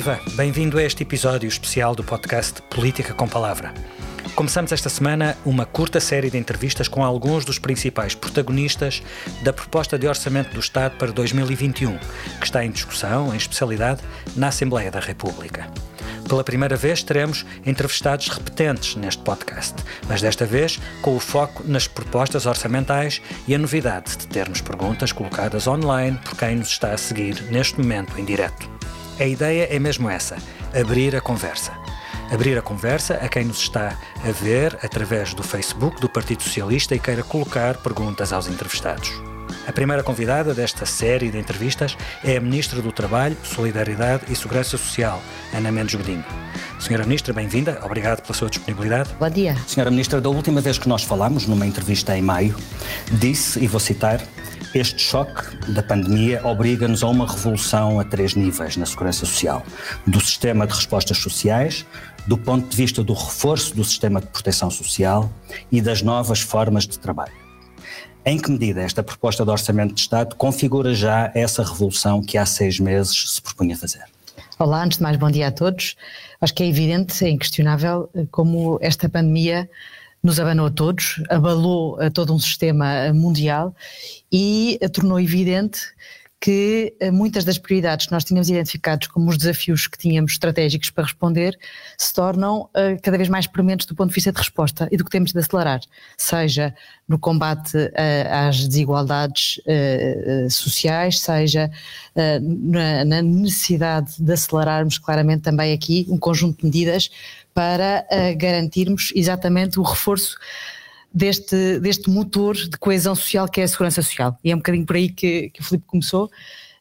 Viva! Bem-vindo a este episódio especial do podcast Política com Palavra. Começamos esta semana uma curta série de entrevistas com alguns dos principais protagonistas da proposta de Orçamento do Estado para 2021, que está em discussão, em especialidade, na Assembleia da República. Pela primeira vez teremos entrevistados repetentes neste podcast, mas desta vez com o foco nas propostas orçamentais e a novidade de termos perguntas colocadas online por quem nos está a seguir neste momento em direto. A ideia é mesmo essa: abrir a conversa. Abrir a conversa a quem nos está a ver através do Facebook do Partido Socialista e queira colocar perguntas aos entrevistados. A primeira convidada desta série de entrevistas é a Ministra do Trabalho, Solidariedade e Segurança Social, Ana Mendes Godinho. Senhora Ministra, bem-vinda. Obrigado pela sua disponibilidade. Bom dia. Senhora Ministra, da última vez que nós falámos, numa entrevista em maio, disse, e vou citar, este choque da pandemia obriga-nos a uma revolução a três níveis na segurança social: do sistema de respostas sociais, do ponto de vista do reforço do sistema de proteção social e das novas formas de trabalho. Em que medida esta proposta de Orçamento de Estado configura já essa revolução que há seis meses se propunha fazer? Olá, antes de mais, bom dia a todos. Acho que é evidente, é inquestionável, como esta pandemia nos abanou a todos, abalou a todo um sistema mundial e tornou evidente que eh, muitas das prioridades que nós tínhamos identificados como os desafios que tínhamos estratégicos para responder se tornam uh, cada vez mais prementes do ponto de vista de resposta e do que temos de acelerar, seja no combate uh, às desigualdades uh, sociais, seja na, na necessidade de acelerarmos claramente também aqui um conjunto de medidas para garantirmos exatamente o reforço deste, deste motor de coesão social que é a segurança social. E é um bocadinho por aí que, que o Filipe começou.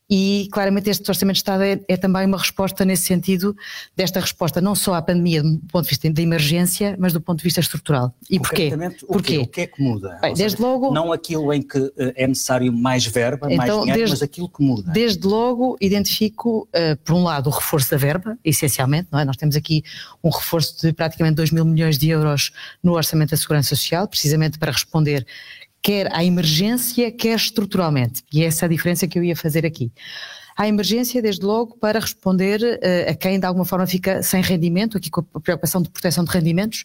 E claramente este Orçamento de Estado é, é, também uma resposta nesse sentido, desta resposta não só à pandemia do ponto de vista de emergência, mas do ponto de vista estrutural. E porquê? O porquê? O que é que muda? Bem, desde seja, logo... Não aquilo em que eh, é necessário mais verba, então, mais dinheiro, desde, mas aquilo que muda. Desde logo identifico, uh, por um lado, o reforço da verba, essencialmente, não é? Nós temos aqui um reforço de praticamente 2 mil milhões de euros no Orçamento da Segurança Social, precisamente para responder quer à emergência, quer estruturalmente. E essa é a diferença que eu ia fazer aqui. À emergência, desde logo, para responder uh, a quem de alguma forma fica sem rendimento, aqui com a preocupação de proteção de rendimentos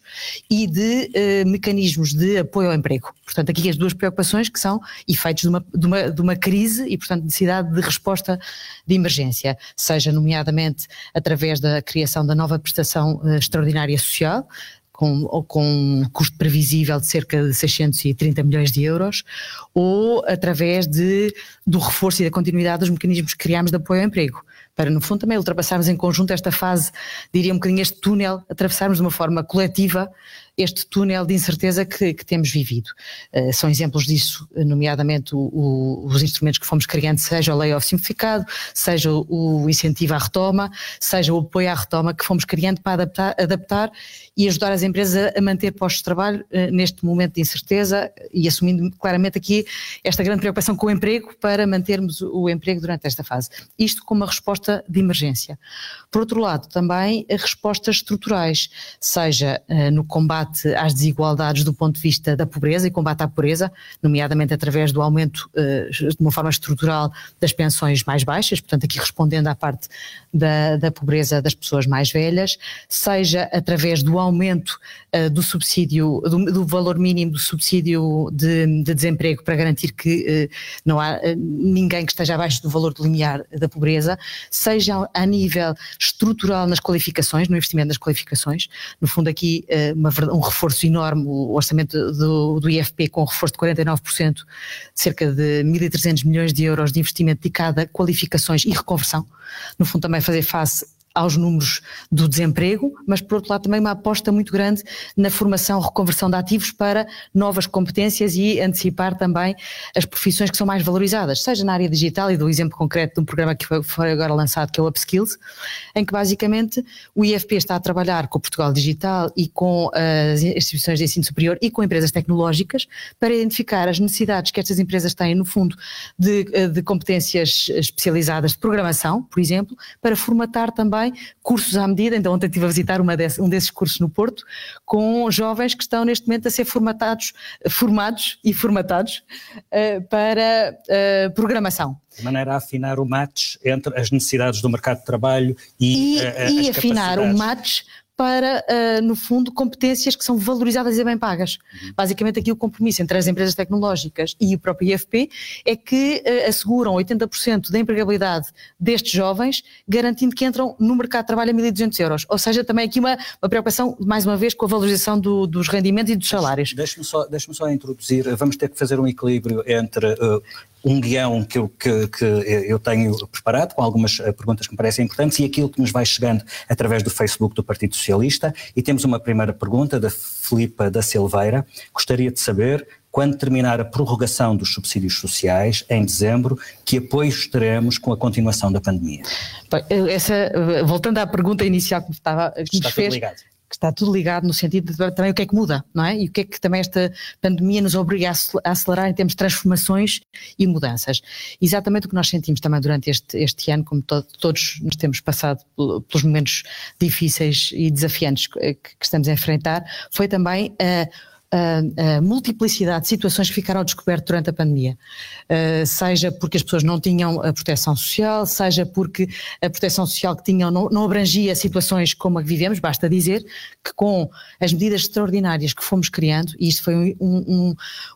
e de uh, mecanismos de apoio ao emprego. Portanto, aqui as duas preocupações que são efeitos de uma, de uma, de uma crise e, portanto, necessidade de resposta de emergência, seja nomeadamente através da criação da nova prestação uh, extraordinária social, com, ou com um custo previsível de cerca de 630 milhões de euros, ou através de, do reforço e da continuidade dos mecanismos que criámos de apoio ao emprego, para no fundo também ultrapassarmos em conjunto esta fase, diria um bocadinho este túnel, atravessarmos de uma forma coletiva este túnel de incerteza que, que temos vivido. Uh, são exemplos disso, nomeadamente o, o, os instrumentos que fomos criando, seja o layoff simplificado, seja o, o incentivo à retoma, seja o apoio à retoma que fomos criando para adaptar, adaptar e ajudar as empresas a, manter postos de trabalho uh, neste momento de incerteza e assumindo claramente aqui esta grande preocupação com o emprego para mantermos o emprego durante esta fase. Isto como uma resposta de emergência. Por outro lado, também respostas estruturais, seja uh, no combate às desigualdades do ponto de vista da pobreza e combate à pobreza, nomeadamente através do aumento eh, de uma forma estrutural das pensões mais baixas, portanto aqui respondendo à parte da, da pobreza das pessoas mais velhas, seja através do aumento uh, do subsídio, do, do, valor mínimo do subsídio de, de desemprego para garantir que uh, não há uh, ninguém que esteja abaixo do valor limiar da pobreza, seja a nível estrutural nas qualificações, no investimento nas qualificações, no fundo aqui uma, um reforço enorme, o orçamento do, do IFP com um reforço de 49%, de cerca de 1.300 milhões de euros de investimento dedicado a qualificações e reconversão, no fundo também fazer face aos números do desemprego, mas por outro lado também uma aposta muito grande na formação, reconversão de ativos para novas competências e antecipar também as profissões que são mais valorizadas, seja na área digital e do exemplo concreto de um programa que foi agora lançado que é o Upskills, em que basicamente o IFP está a trabalhar com o Portugal Digital e com as instituições de ensino superior e com empresas tecnológicas para identificar as necessidades que estas empresas têm no fundo de, de competências especializadas de programação, por exemplo, para formatar também também cursos à medida, então ontem estive a visitar desse, um desses cursos no Porto, com jovens que estão neste momento a ser formatados, formados e formatados uh, para uh, programação. De maneira a afinar o match entre as necessidades do mercado de trabalho e, e, uh, e afinar o match para, uh, no fundo, competências que são valorizadas e bem pagas. Uhum. Basicamente, aqui o compromisso entre as empresas tecnológicas e o próprio IFP é que uh, asseguram 80% da empregabilidade destes jovens, garantindo que entram no mercado de trabalho a 1.200 euros. Ou seja, também aqui uma, uma preocupação, mais uma vez, com a valorização do, dos rendimentos e dos salários. Deixe-me só, deixe só introduzir, vamos ter que fazer um equilíbrio entre uh, um guião que eu, que, que eu tenho preparado, com algumas eh, perguntas que me parecem importantes, e aquilo que nos vai chegando através do Facebook do Partido Socialista. E temos uma primeira pergunta da Filipa da Silveira. Gostaria de saber quando terminar a prorrogação dos subsídios sociais, em dezembro, que apoios teremos com a continuação da pandemia? Essa, voltando à pergunta inicial que, estava, que nos fez, ligado está tudo ligado no sentido de também o que é que muda, não é? E o que é que também esta pandemia nos obriga a acelerar em termos de transformações e mudanças. Exatamente o que nós sentimos também durante este, este ano, como to, todos nos temos passado pelos momentos difíceis e desafiantes que, que estamos a enfrentar, foi também. Uh, a, a, multiplicidade de situações que ficaram ao descoberto durante a pandemia. Uh, seja porque as pessoas não tinham a proteção social, seja porque a proteção social que tinham não, não abrangia situações como a que vivemos, basta dizer que com as medidas extraordinárias que fomos criando, e isto foi um, um,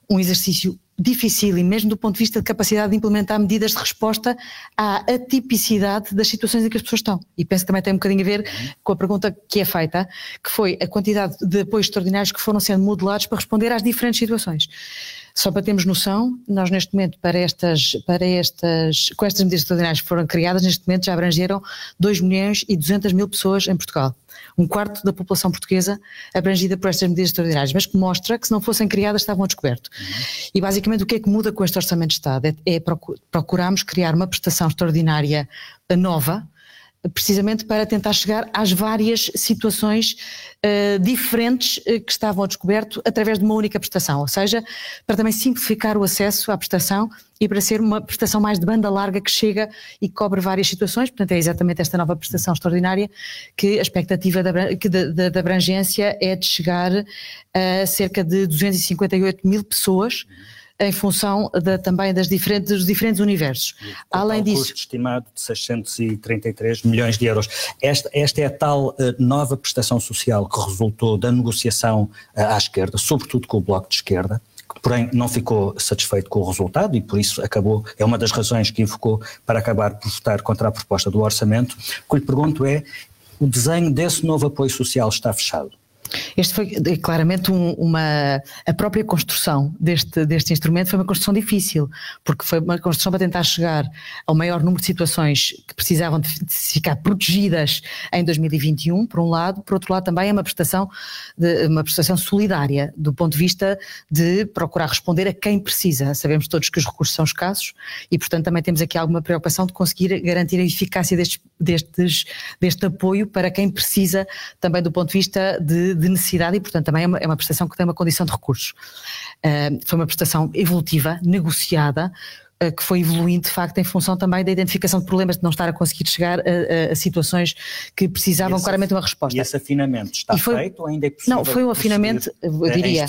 um exercício difícil e mesmo do ponto de vista de capacidade de implementar medidas de resposta à atipicidade das situações em que as pessoas estão. E penso que também tem um bocadinho a ver com a pergunta que é feita, que foi a quantidade de apoios extraordinários que foram sendo modulados para responder às diferentes situações. Só para termos noção, nós neste momento, para estas, para estas, com estas medidas extraordinárias que foram criadas, neste momento já abrangeram 2 milhões e 200 mil pessoas em Portugal um quarto da população portuguesa abrangida por estas medidas extraordinárias, mas que mostra que se não fossem criadas estavam a descoberto. Uhum. E basicamente o que é que muda com este Orçamento de Estado? É, é procurarmos criar uma prestação extraordinária nova, precisamente para tentar chegar às várias situações uh, diferentes uh, que estavam a descoberto através de uma única prestação, ou seja, para também simplificar o acesso à prestação e para ser uma prestação mais de banda larga que chega e cobre várias situações, portanto é exatamente esta nova prestação extraordinária que a expectativa da, abrangência é de chegar a cerca de 258 mil pessoas, em função da, também das diferentes, dos diferentes universos. Além disso. custo estimado de 633 milhões de euros. Esta, esta é a tal uh, nova prestação social que resultou da negociação uh, à esquerda, sobretudo com o Bloco de Esquerda, que porém não ficou satisfeito com o resultado e por isso acabou, é uma das razões que invocou para acabar por votar contra a proposta do orçamento. O que lhe pergunto é, o desenho desse novo apoio social está fechado? Este foi é, claramente um, uma. A própria construção deste, deste instrumento foi uma construção difícil, porque foi uma construção para tentar chegar ao maior número de situações que precisavam de ficar protegidas em 2021, por um lado, por outro lado, também é uma prestação, de, uma prestação solidária, do ponto de vista de procurar responder a quem precisa. Sabemos todos que os recursos são escassos e, portanto, também temos aqui alguma preocupação de conseguir garantir a eficácia destes, destes, deste apoio para quem precisa, também do ponto de vista de de necessidade e, portanto, também é uma, é uma prestação que tem uma condição de recursos. Uh, foi uma prestação evolutiva, negociada, que foi evoluindo de facto em função também da identificação de problemas de não estar a conseguir chegar a, a, a situações que precisavam esse, claramente uma resposta. E esse afinamento está foi, feito ou ainda é possível? Não, foi um afinamento, eu diria,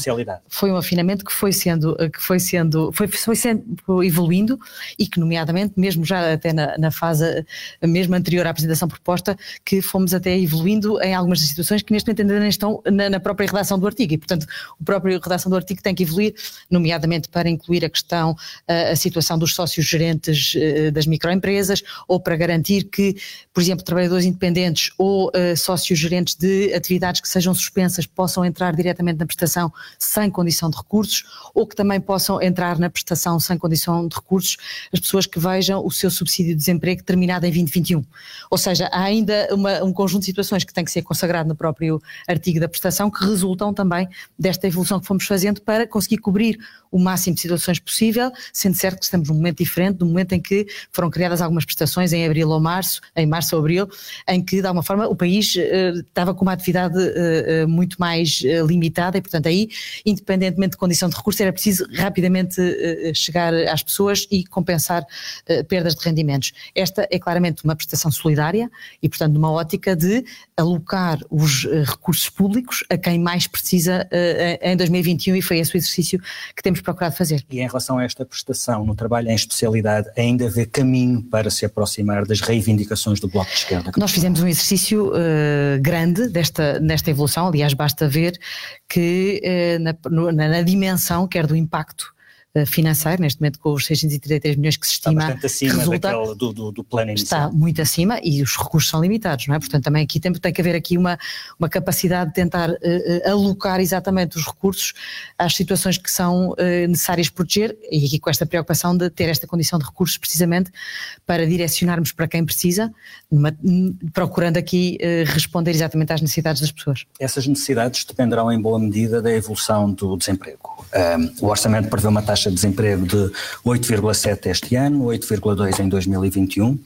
foi um afinamento que foi sendo, que foi sendo, foi, foi sendo evoluindo e que nomeadamente, mesmo já até na, na fase mesmo anterior à apresentação proposta, que fomos até evoluindo em algumas das situações que neste momento ainda nem estão na, na própria redação do artigo e portanto o próprio redação do artigo tem que evoluir, nomeadamente para incluir a questão, a, a situação dos sócios gerentes uh, das microempresas ou para garantir que, por exemplo, trabalhadores independentes ou uh, sócios gerentes de atividades que sejam suspensas possam entrar diretamente na prestação sem condição de recursos ou que também possam entrar na prestação sem condição de recursos as pessoas que vejam o seu subsídio de desemprego terminado em 2021. Ou seja, há ainda uma, um conjunto de situações que tem que ser consagrado no próprio artigo da prestação que resultam também desta evolução que fomos fazendo para conseguir cobrir o máximo de situações possível, sendo certo que estamos num momento diferente, no momento em que foram criadas algumas prestações em abril ou março, em março ou abril, em que de alguma forma o país uh, estava com uma atividade uh, muito mais limitada e portanto aí, independentemente de condição de recurso, era preciso rapidamente chegar às pessoas e compensar perdas de rendimentos. Esta é claramente uma prestação solidária e portanto numa ótica de alocar os recursos públicos a quem mais precisa em 2021 e foi esse o exercício que temos procurado fazer. E em relação a esta prestação no trabalho em especialidade, ainda vê caminho para se aproximar das reivindicações do Bloco de Esquerda? Nós fizemos um exercício uh, grande desta, nesta evolução, aliás, basta ver que uh, na, na, na dimensão, quer do impacto financeiro, neste momento com os 633 milhões que se estima. Está acima resulta, do, do, do, plano inicial. Está muito acima e os recursos são limitados, não é? Portanto, também aqui tem, tem que haver aqui uma, uma capacidade de tentar uh, alocar exatamente os recursos às situações que são uh, necessárias proteger e aqui com esta preocupação de ter esta condição de recursos precisamente para direcionarmos para quem precisa, numa, procurando aqui uh, responder exatamente às necessidades das pessoas. Essas necessidades dependerão em boa medida da evolução do desemprego. Um, o orçamento prevê uma taxa de desemprego de 8,7 este ano, 8,2 em 2021.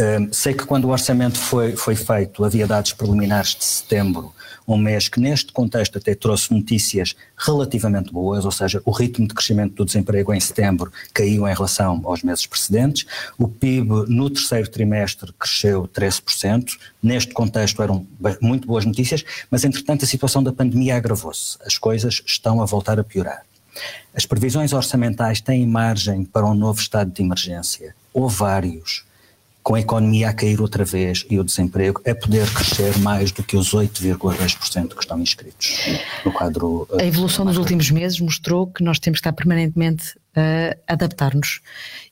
Um, sei que quando o orçamento foi, foi feito havia dados preliminares de setembro, um mês que neste contexto até trouxe notícias relativamente boas, ou seja, o ritmo de crescimento do desemprego em setembro caiu em relação aos meses precedentes, o PIB no terceiro trimestre cresceu 13%, neste contexto eram muito boas notícias, mas entretanto a situação da pandemia agravou-se, as coisas estão a voltar a piorar. As previsões orçamentais têm margem para um novo estado de emergência, ou vários, com a economia a cair outra vez e o desemprego a poder crescer mais do que os 8,2% que estão inscritos. No quadro. A evolução dos últimos meses mostrou que nós temos que estar permanentemente a adaptar-nos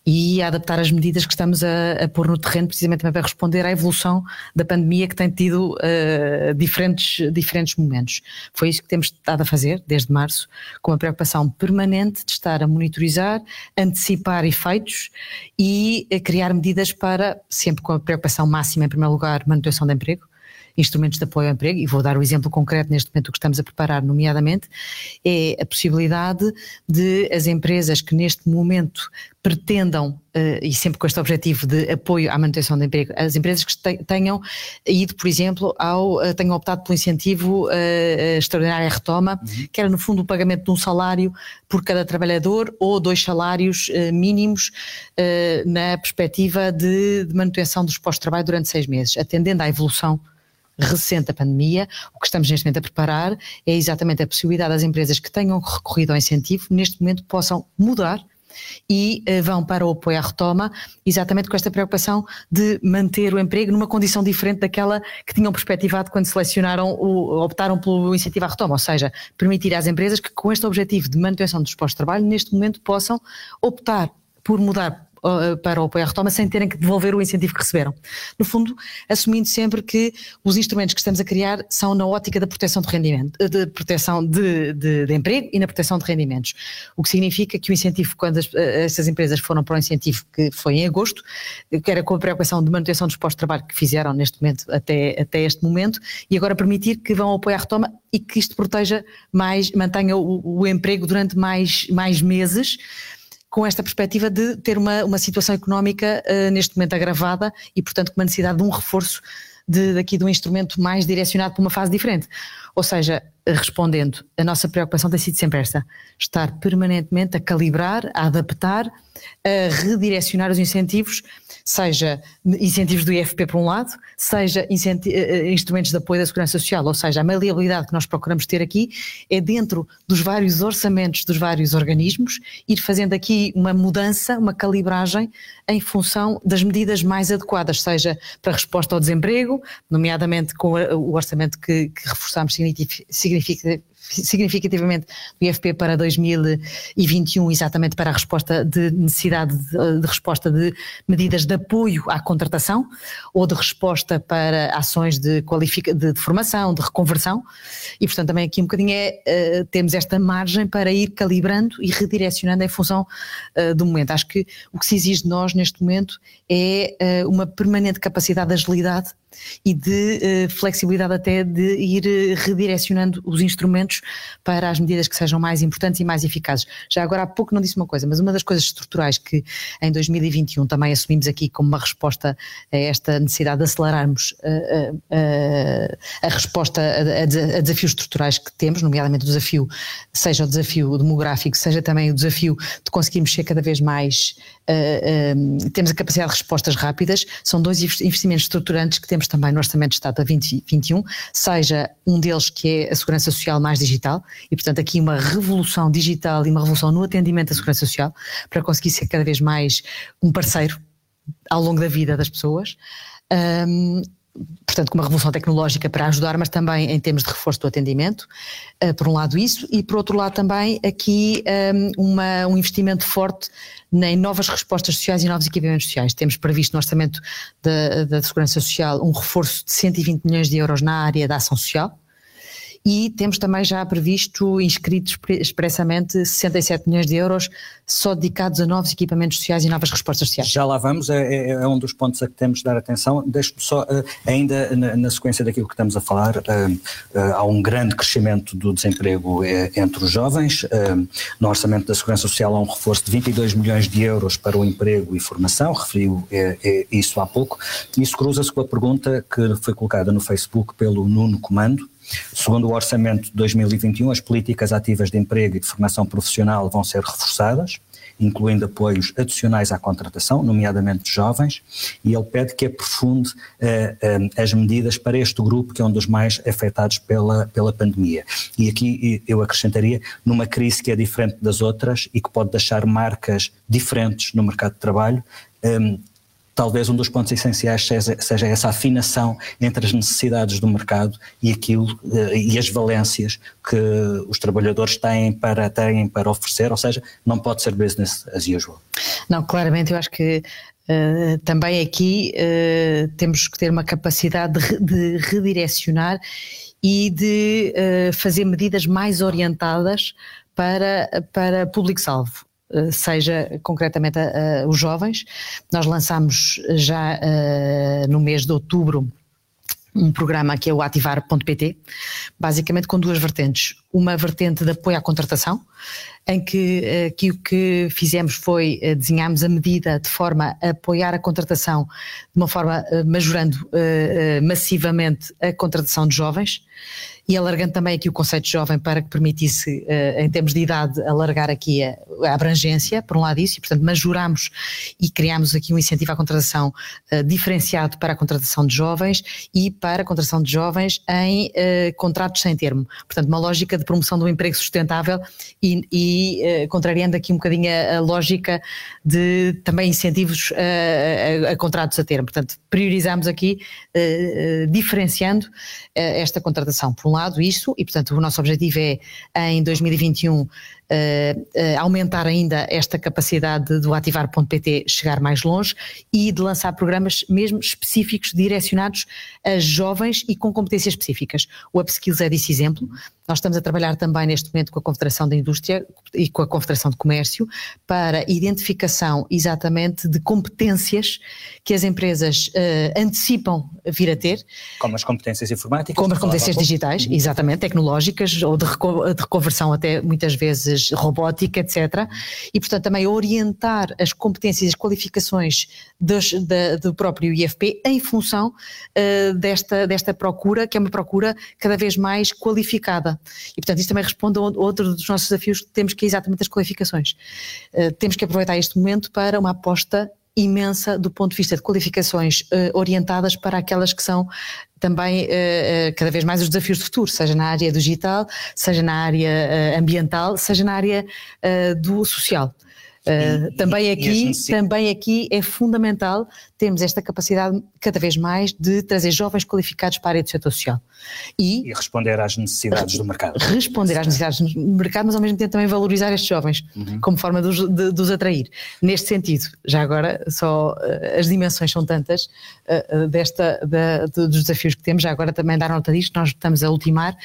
e a adaptar as medidas que estamos a, a pôr no terreno, precisamente para responder à evolução da pandemia que tem tido uh, diferentes, diferentes momentos. Foi isso que temos estado a fazer desde março, com a preocupação permanente de estar a monitorizar, antecipar efeitos e criar medidas para, sempre com a preocupação máxima, em primeiro lugar, manutenção de emprego, instrumentos de apoio ao emprego, e vou dar o exemplo concreto neste momento que estamos a preparar, nomeadamente, é a possibilidade de as empresas que neste momento pretendam, uh, e sempre com este objetivo de apoio à manutenção do emprego, as empresas que tenham ido, por exemplo, ao, uh, tenham optado pelo incentivo uh, extraordinário à retoma, uhum. que era no fundo o pagamento de um salário por cada trabalhador ou dois salários mínimos na perspectiva de, de manutenção dos postos de trabalho durante seis meses, atendendo à evolução recente da pandemia, o que estamos neste momento a preparar é exatamente a possibilidade das empresas que tenham recorrido ao incentivo, neste momento possam mudar e uh, vão para o apoio à retoma, exatamente com esta preocupação de manter o emprego numa condição diferente daquela que tinham perspectivado quando selecionaram, o, optaram pelo incentivo à retoma, ou seja, permitir às empresas que com este objetivo de manutenção dos postos de trabalho, neste momento possam optar por mudar eh, para o apoio à retoma sem terem que devolver o incentivo que receberam. No fundo, assumindo sempre que os instrumentos que estamos a criar são na ótica da proteção de rendimento, eh, de proteção de, de, de emprego e na proteção de rendimentos. O que significa que o incentivo, quando as, eh, essas empresas foram para o incentivo que foi em agosto, que era com a preocupação de manutenção dos postos de trabalho que fizeram neste momento até, até este momento, e agora permitir que vão ao apoio à retoma e que isto proteja mais, mantenha o, o emprego durante mais, mais meses com esta perspectiva de ter uma, uma situação económica uh, neste momento agravada e, portanto, com uma necessidade de um reforço de, daqui de um instrumento mais direcionado para uma fase diferente. Ou seja, respondendo, a nossa preocupação tem sido sempre esta: estar permanentemente a calibrar, a adaptar, a redirecionar os incentivos seja incentivos do IFP por um lado, seja eh, eh, instrumentos de apoio da segurança social, ou seja, a maleabilidade que nós procuramos ter aqui é dentro dos vários orçamentos dos vários organismos, ir fazendo aqui uma mudança, uma calibragem em função das medidas mais adequadas, seja para resposta ao desemprego, nomeadamente com o orçamento que, que reforçamos significativamente significativamente do IFP para 2021, exatamente para a resposta de necessidade de, de, resposta de medidas de apoio à contratação ou de resposta para ações de, qualifica, de, de formação, de reconversão, e portanto também aqui um bocadinho é, uh, temos esta margem para ir calibrando e redirecionando em função uh, do momento. Acho que o que se exige de nós neste momento é uh, uma permanente capacidade de agilidade e de uh, flexibilidade até de ir uh, redirecionando os instrumentos para as medidas que sejam mais importantes e mais eficazes. Já agora há pouco não disse uma coisa, mas uma das coisas estruturais que em 2021 também assumimos aqui como uma resposta a esta necessidade de acelerarmos uh, a resposta a, a, desafios estruturais que temos, nomeadamente o desafio, seja o desafio demográfico, seja também o desafio de conseguirmos ser cada vez mais, temos a capacidade de respostas rápidas, são dois investimentos estruturantes que temos também no Orçamento de Estado para 2021, seja um deles que é a segurança social mais digital, e portanto aqui uma revolução digital e uma revolução no atendimento da segurança social, para conseguir ser cada vez mais um parceiro ao longo da vida das pessoas. Um, portanto, com uma revolução tecnológica para ajudar, mas também em termos de reforço do atendimento, uh, por um lado isso, e por outro lado também aqui um, uma, um investimento forte em novas respostas sociais e novos equipamentos sociais. Temos previsto no orçamento da, da Segurança Social um reforço de 120 milhões de euros na área da ação social, e temos também já previsto, inscritos expressamente, 67 milhões de euros só dedicados a novos equipamentos sociais e novas respostas sociais. Já lá vamos, é, é, é um dos pontos a que temos de dar atenção. Deixe-me só, eh, ainda na, na, sequência daquilo que estamos a falar, uh, uh, há um grande crescimento do desemprego entre os jovens. No Orçamento da Segurança Social há um reforço de 22 milhões de euros para o emprego e formação, referiu isso há pouco. Isso cruza-se com a pergunta que foi colocada no Facebook pelo Nuno Comando, Segundo o Orçamento de 2021, as políticas ativas de emprego e de formação profissional vão ser reforçadas, incluindo apoios adicionais à contratação, nomeadamente de jovens, e ele pede que aprofunde uh, uh, as medidas para este grupo, que é um dos mais afetados pela, pela pandemia. E aqui eu acrescentaria, numa crise que é diferente das outras e que pode deixar marcas diferentes no mercado de trabalho, um, talvez um dos pontos essenciais seja, seja, essa afinação entre as necessidades do mercado e aquilo eh, e as valências que os trabalhadores têm para têm para oferecer, ou seja, não pode ser business as usual. Não, claramente eu acho que Uh, também aqui uh, temos que ter uma capacidade de, de redirecionar e de uh, fazer medidas mais orientadas para, para público-salvo. Eh, seja concretamente a, a, os jovens. Nós lançamos já no mês de outubro um programa que é o ativar.pt, basicamente com duas vertentes. Uma vertente de apoio à contratação, em que, aqui o que fizemos foi desenharmos a medida de forma a apoiar a contratação, de uma forma majorando massivamente a contratação de jovens e alargando também aqui o conceito de jovem para que permitisse, eh, em termos de idade, alargar aqui a, a abrangência, por um lado isso, e portanto majoramos e criamos aqui um incentivo à contratação uh, diferenciado para a contratação de jovens e para a contratação de jovens em uh, contratos sem termo. Portanto, uma lógica de promoção do emprego sustentável e, e contrariando aqui um bocadinho a, a lógica de também incentivos a, a, contratos a termo. Portanto, priorizamos aqui, diferenciando esta contratação. Por um lado, lado isso, e portanto o nosso objetivo é em 2021 uh, aumentar ainda esta capacidade do ativar.pt chegar mais longe e de lançar programas mesmo específicos direcionados a jovens e com competências específicas. O Upskills é desse exemplo. Nós estamos a trabalhar também neste momento com a Confederação da Indústria e com a Confederação de Comércio para identificação exatamente de competências que as empresas uh, antecipam vir a ter. Como as competências informáticas. Como as competências digitais, exatamente, tecnológicas ou de, de reconversão até muitas vezes robótica, etc. E, portanto, também orientar as competências e as qualificações dos, da, do próprio IFP em função uh, desta, desta procura, que é uma procura cada vez mais qualificada. E, portanto, isso também responde a outro dos nossos desafios que temos, que é exatamente as qualificações. Uh, temos que aproveitar este momento para uma aposta imensa do ponto de vista de qualificações uh, orientadas para aquelas que são também uh, uh, cada vez mais os desafios do futuro, seja na área digital, seja na área ambiental, seja na área do social. Uh, também, e, aqui, e também aqui é fundamental termos esta capacidade cada vez mais de trazer jovens qualificados para a área do setor social. E, responder às necessidades do mercado. Responder às necessidades do mercado, mas ao mesmo tempo também valorizar estes jovens uhum. como forma de os, de, de os, atrair. Neste sentido, já agora, só uh, as dimensões são tantas uh, desta, da, dos desafios que temos, já agora também dar nota disto, nós estamos a ultimar,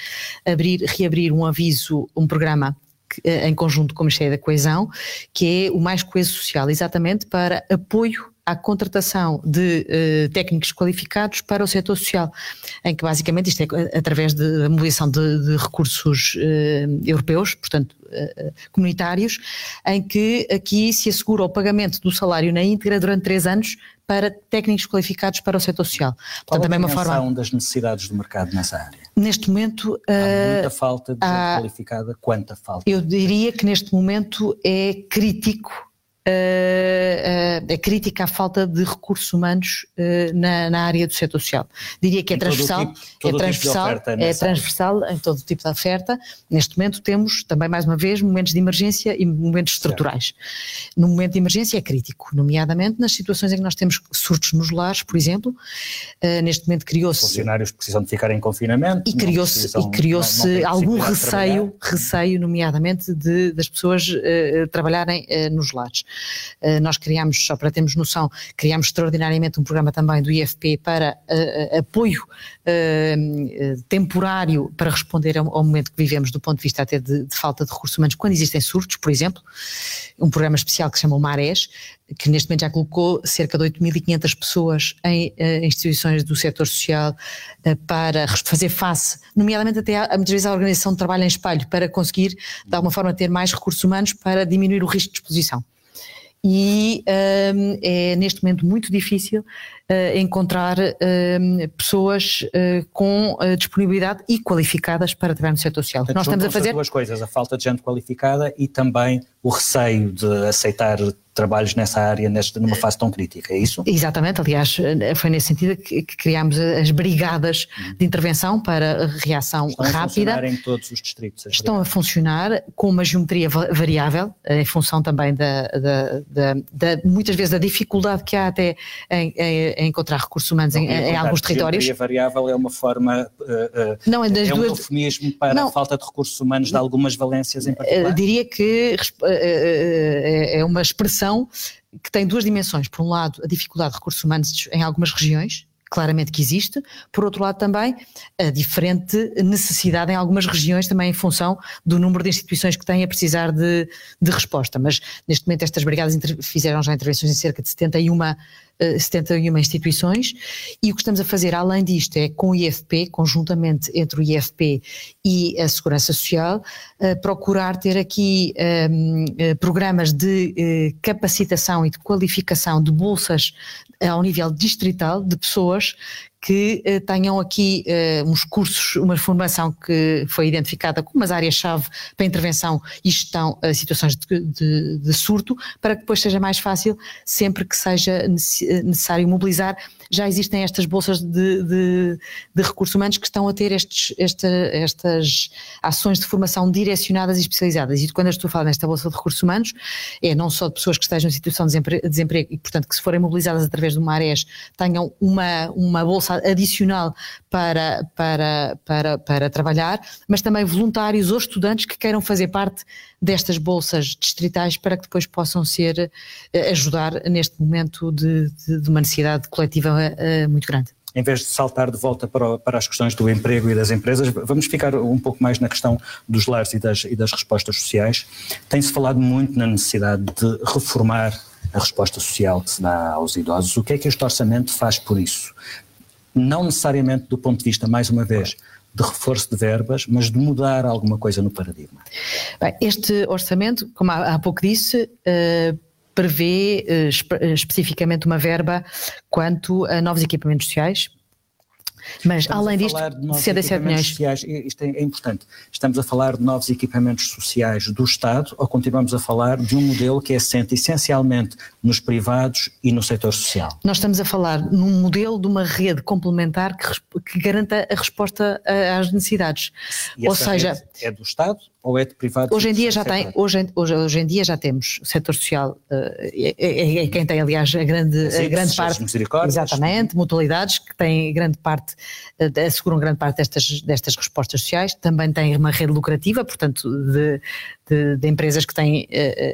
abrir, reabrir um aviso, um programa em conjunto com o Ministério da Coesão, que é o Mais Coeso Social, exatamente para apoio à contratação de uh, técnicos qualificados para o setor social, em que basicamente isto é através da mobilização de, de recursos uh, europeus, portanto uh, comunitários, em que aqui se assegura o pagamento do salário na íntegra durante três anos para técnicos qualificados para o setor social. Portanto, Qual também a uma forma das necessidades do mercado nessa área? Neste momento há muita falta de gente qualificada. Quanta falta? Eu diria que neste momento é crítico uh, uh, a crítica à falta de recursos humanos uh, na, na, área do setor social. Diria que é transversal, tipo, é transversal, é transversal em todo tipo de oferta. Neste momento temos também mais uma vez momentos de emergência e momentos estruturais. Certo. No momento de emergência é crítico, nomeadamente nas situações em que nós temos surtos nos lares, por exemplo. neste momento criou-se funcionários precisam de ficar em confinamento e criou-se e criou-se algum receio, receio nomeadamente de, das pessoas trabalharem nos lares. Eh, nós criámos, só para termos noção, criámos extraordinariamente um programa também do IFP para uh, apoio uh, temporário para responder ao, momento que vivemos do ponto de vista até de, de, falta de recursos humanos, quando existem surtos, por exemplo, um programa especial que se chama o Marés, que neste momento já colocou cerca de 8.500 pessoas em instituições do setor social para fazer face, nomeadamente até a, muitas vezes a organização de trabalho em espelho, para conseguir de alguma forma ter mais recursos humanos para diminuir o risco de exposição e um, é neste momento muito difícil uh, encontrar uh, pessoas uh, com disponibilidade e qualificadas para trabalhar no setor social. Portanto, Nós estamos a fazer duas coisas, a falta de gente qualificada e também o receio de aceitar trabalhos nessa área nesta, numa fase tão crítica, é isso? Exatamente, aliás, foi nesse sentido que, que criámos as brigadas de intervenção para reação Estão rápida. Estão a funcionar em todos os distritos? Estão a funcionar com uma geometria variável, em função também da, da, da, da muitas vezes da dificuldade que há até em, em encontrar recursos humanos em, em alguns territórios. A variável é uma forma, uh, uh, não, é, das é duas... um eufemismo para não, a falta de recursos humanos de algumas valências em particular? Uh, diria que é uma expressão que tem duas dimensões. Por um lado, a dificuldade de recursos humanos em algumas regiões, claramente que existe, por outro lado também a diferente necessidade em algumas regiões também em função do número de instituições que têm a precisar de, de resposta, mas neste momento estas brigadas fizeram já intervenções em cerca de 71 71 eh, instituições. E o que estamos a fazer além disto é com o IFP, conjuntamente entre o IFP e a Segurança Social, uh, procurar ter aqui um, uh, programas de capacitação e de qualificação de bolsas ao nível distrital de pessoas que uh, tenham aqui uh, uns cursos, uma formação que foi identificada como as áreas-chave para intervenção e gestão a situações de, de, de, surto, para que depois seja mais fácil, sempre que seja necessário mobilizar. Já existem estas bolsas de, de, de recursos humanos que estão a ter estes, esta, estas ações de formação direcionadas e especializadas. E quando eu estou a falar nesta bolsa de recursos humanos, é não só de pessoas que estejam em situação de desemprego, desemprego e, portanto, que se forem mobilizadas através de uma tenham uma, uma bolsa adicional para, para, para, para trabalhar, mas também voluntários ou estudantes que queiram fazer parte destas bolsas distritais para que depois possam ser, eh, ajudar neste momento de, de, de uma necessidade coletiva uh, muito grande em vez de saltar de volta para, para, as questões do emprego e das empresas, vamos ficar um pouco mais na questão dos lares e das, e das respostas sociais. Tem-se falado muito na necessidade de reformar a resposta social que se dá aos idosos. O que é que este orçamento faz por isso? Não necessariamente do ponto de vista, mais uma vez, de reforço de verbas, mas de mudar alguma coisa no paradigma. Bem, este orçamento, como há, pouco disse, uh, prevê uh, especificamente uma verba quanto a novos equipamentos sociais, mas Estamos além disto, de 67 milhões. Sociais, isto é, é, importante. Estamos a falar de novos equipamentos sociais do Estado ou continuamos a falar de um modelo que é assente essencialmente nos privados e no setor social? Nós estamos a falar num modelo de uma rede complementar que, que garanta a resposta às necessidades. E ou seja, é do Estado ou é de privado? Hoje em dia já tem, hoje, hoje, hoje em dia já temos o setor social, uh, é, é, é, quem tem aliás a grande, a grande parte, exatamente, mutualidades que têm grande parte, uh, asseguram grande parte destas, destas respostas sociais, também tem uma rede lucrativa, portanto de, de, de empresas que têm uh,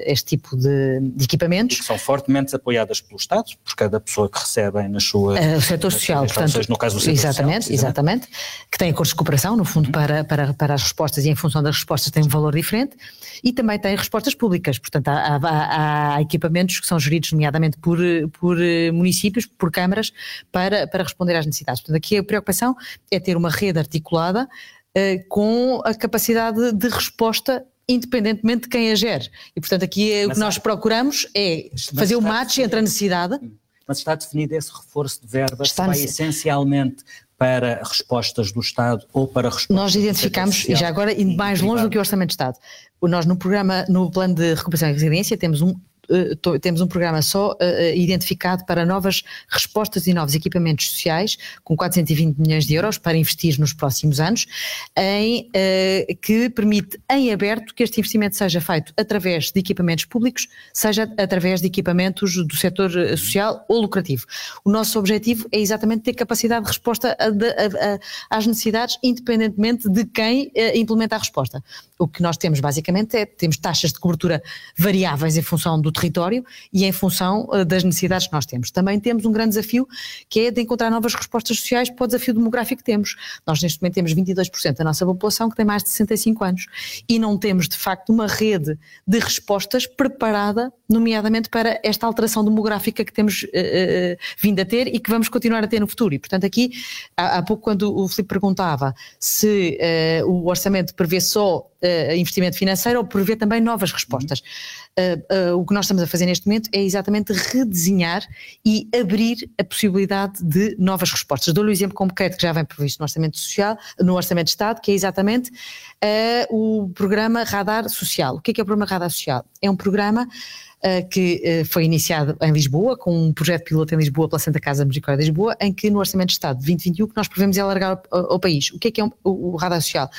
este tipo de, de, equipamentos. E que são fortemente apoiadas pelo Estado, por cada pessoa que recebem nas suas. Uh, o setor social, portanto. No caso do setor exatamente, social, exatamente, que tem acordos de cooperação, no fundo, para, para, para as respostas e em função das respostas tem um valor diferente e também tem respostas públicas, portanto, há, há, há equipamentos que são geridos, nomeadamente por, por municípios, por câmaras, para, para responder às necessidades. Portanto, aqui a preocupação é ter uma rede articulada com a capacidade de resposta independentemente de quem a gere. E, portanto, aqui é, o que nós procuramos é fazer o match entre a necessidade. Mas está definido esse reforço de verbas está vai essencialmente para respostas do Estado ou para respostas Nós identificamos, e já agora indo mais longe do que o Orçamento de Estado, nós no programa, no plano de recuperação e resiliência temos um temos um programa só uh, identificado para novas respostas e novos equipamentos sociais, com 420 milhões de euros para investir nos próximos anos, em, que permite em aberto que este investimento seja feito através de equipamentos públicos, seja através de equipamentos do setor social ou lucrativo. O nosso objetivo é exatamente ter capacidade de resposta a, a, a, às necessidades, independentemente de quem implementa a resposta. O que nós temos basicamente é temos taxas de cobertura variáveis em função do território e em função uh, das necessidades que nós temos. Também temos um grande desafio que é de encontrar novas respostas sociais para o desafio demográfico que temos. Nós neste momento temos 22% da nossa população que tem mais de 65 anos e não temos de facto uma rede de respostas preparada, nomeadamente para esta alteração demográfica que temos uh, uh, vindo a ter e que vamos continuar a ter no futuro. E portanto aqui, há, há pouco quando o Filipe perguntava se o orçamento prevê só investimento financeiro ou prevê também novas respostas. Uh, o que nós estamos a fazer neste momento é exatamente redesenhar e abrir a possibilidade de novas respostas. Dou-lhe o um exemplo concreto que já vem previsto no Orçamento Social, no Orçamento de Estado, que é exatamente uh, o programa Radar Social. O que é, que é o programa Radar Social? É um programa que eh, foi iniciado em Lisboa, com um projeto piloto em Lisboa pela Santa Casa Misericórdia de Lisboa, em que no Orçamento de Estado de 2021 que nós prevemos é alargar ao, país. O que é que é um, o, Radar Social?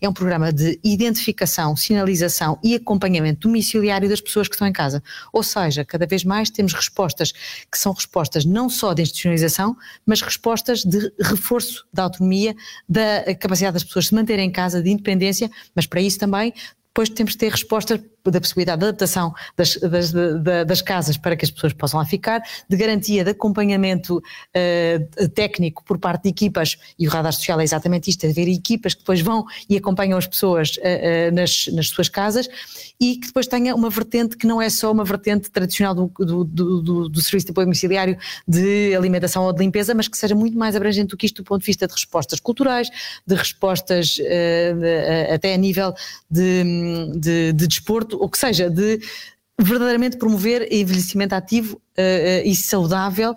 É um programa de identificação, sinalização e acompanhamento domiciliário das pessoas que estão em casa. Ou seja, cada vez mais temos respostas que são respostas não só de institucionalização, mas respostas de reforço da autonomia, da capacidade das pessoas se manterem em casa, de independência, mas para isso também depois temos de ter respostas da possibilidade de adaptação das, das, das, casas para que as pessoas possam lá ficar, de garantia de acompanhamento uh, técnico por parte de equipas, e o radar social é exatamente isto, é haver equipas que depois vão e acompanham as pessoas uh, uh, nas, nas suas casas e que depois tenha uma vertente que não é só uma vertente tradicional do, do, do, do serviço de apoio domiciliário de alimentação ou de limpeza, mas que seja muito mais abrangente do que isto do ponto de vista de respostas culturais, de respostas até a nível de, de, de desporto, ou que seja, de verdadeiramente promover envelhecimento ativo uh, uh, e saudável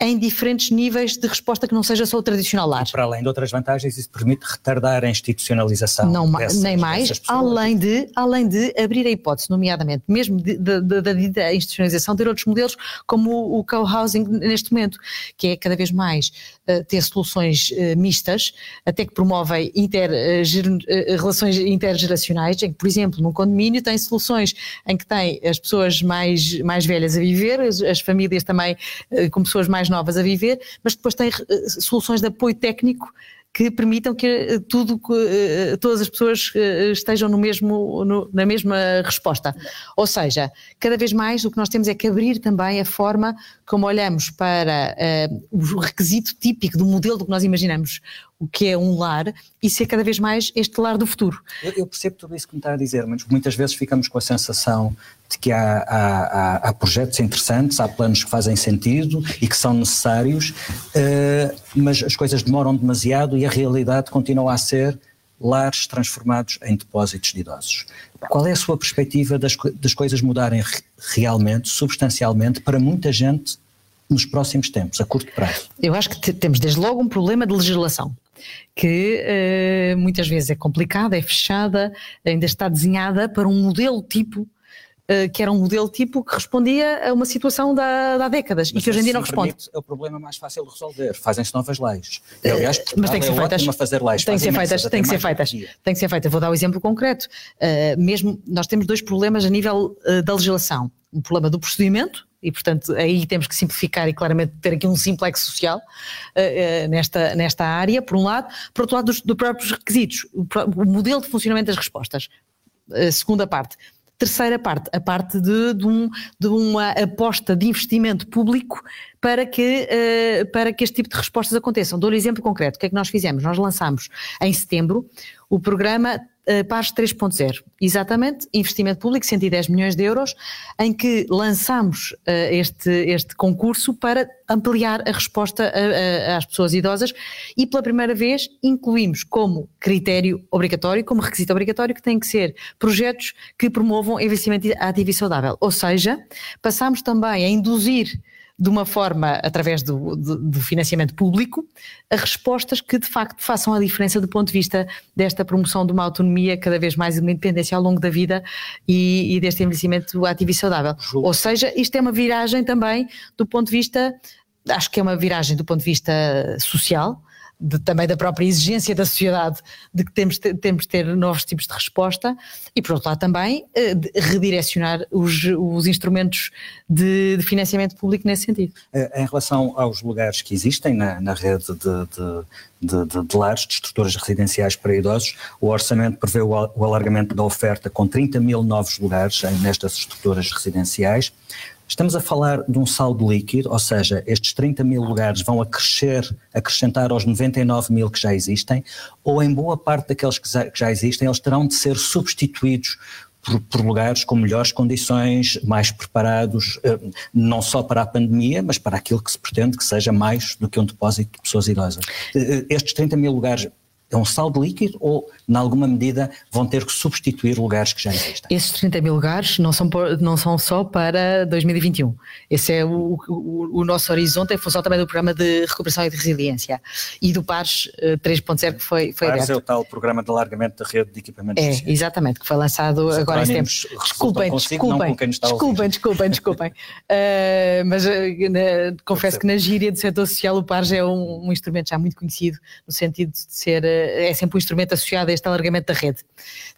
em diferentes níveis de resposta que não seja só o tradicional lar. E para além de outras vantagens, isso permite retardar a institucionalização. Não, dessas, nem mais, além de, além de abrir a hipótese, nomeadamente, mesmo da institucionalização, ter outros modelos como o, o co-housing neste momento, que é cada vez mais uh, ter soluções uh, mistas, até que promovem inter, uh, relações intergeracionais, em que, por exemplo, num condomínio tem soluções em que tem as pessoas mais, mais velhas a viver, as, as famílias também com pessoas mais novas a viver, mas depois tem eh, soluções de apoio técnico que permitam que eh, tudo, eh, todas as pessoas estejam no mesmo, no, na mesma resposta. Ou seja, cada vez mais o que nós temos é que abrir também a forma como olhamos para uh, o requisito típico do modelo que nós imaginamos o que é um lar e ser cada vez mais este lar do futuro. Eu, eu percebo tudo isso que me está a dizer, mas muitas vezes ficamos com a sensação de que há, há, há, projetos interessantes, há planos que fazem sentido e que são necessários, uh, mas as coisas demoram demasiado e a realidade continua a ser lares transformados em depósitos de idosos. Qual é a sua perspectiva das, das coisas mudarem realmente, substancialmente, para muita gente nos próximos tempos, a curto prazo? Eu acho que temos desde logo um problema de legislação que uh, muitas vezes é complicada, é fechada, ainda está desenhada para um modelo tipo que era um modelo tipo que respondia a uma situação da, há décadas mas e que hoje em dia não responde. É o problema mais fácil de resolver. Fazem-se novas leis. E, aliás, uh, mas tem que ser é feitas. fazer leis. Tem que ser feitas. Tem que ser feitas. Tem que ser feitas. Vou dar um exemplo concreto. Uh, mesmo nós temos dois problemas a nível da legislação. O problema do procedimento, e portanto aí temos que simplificar e claramente ter aqui um simplex social uh, uh, nesta, nesta área, por um lado, por outro lado dos, dos próprios requisitos, o, o, modelo de funcionamento das respostas A segunda parte. Terceira parte, a parte de, de, um, de uma aposta de investimento público para que, uh, para que este tipo de respostas aconteçam. Dou-lhe um exemplo concreto. O que é que nós fizemos? Nós lançamos em setembro o programa uh, Pares 3.0. Exatamente, investimento público, 110 milhões de euros, em que lançamos uh, este, este concurso para ampliar a resposta a, a, às pessoas idosas e pela primeira vez incluímos como critério obrigatório, como requisito obrigatório, que têm que ser projetos que promovam investimento ativo e saudável. Ou seja, passamos também a induzir de uma forma, através do, do, financiamento público, a respostas que de facto façam a diferença do ponto de vista desta promoção de uma autonomia cada vez mais de uma independência ao longo da vida e, e deste envelhecimento ativo e saudável. Julgo. Ou seja, isto é uma viragem também do ponto de vista, acho que é uma viragem do ponto de vista social, de, também da própria exigência da sociedade de que temos, temos de ter novos tipos de resposta e, por outro lado, também eh, redirecionar os, os instrumentos de, de, financiamento público nesse sentido. Eh, em relação aos lugares que existem na, na rede de, de, de, lares, de estruturas residenciais para idosos, o orçamento prevê o, o alargamento da oferta com 30 mil novos lugares nestas estruturas residenciais. Estamos a falar de um saldo líquido, ou seja, estes 30 mil lugares vão acrescer, acrescentar aos 99 mil que já existem, ou em boa parte daqueles que já, que já existem, eles terão de ser substituídos por, por, lugares com melhores condições, mais preparados, eh, não só para a pandemia, mas para aquilo que se pretende que seja mais do que um depósito de pessoas idosas. Eh, eh, estes 30 mil lugares é um saldo líquido ou, em alguma medida, vão ter que substituir lugares que já existem? Esses 30 mil lugares não são, não são só para 2021. Esse é o, o, o, nosso horizonte em função também do programa de recuperação e de resiliência e do PARS 3.0 eh, que foi, foi PARS aberto. é o tal programa de alargamento da rede de equipamentos É, exatamente, que foi lançado Os agora em setembro. Desculpem, consigo, desculpem, desculpem, desculpem, desculpem, uh, mas uh, na, confesso que na gíria do setor social o PARS é um, um instrumento já muito conhecido no sentido de ser uh, é sempre um instrumento associado a este alargamento da rede.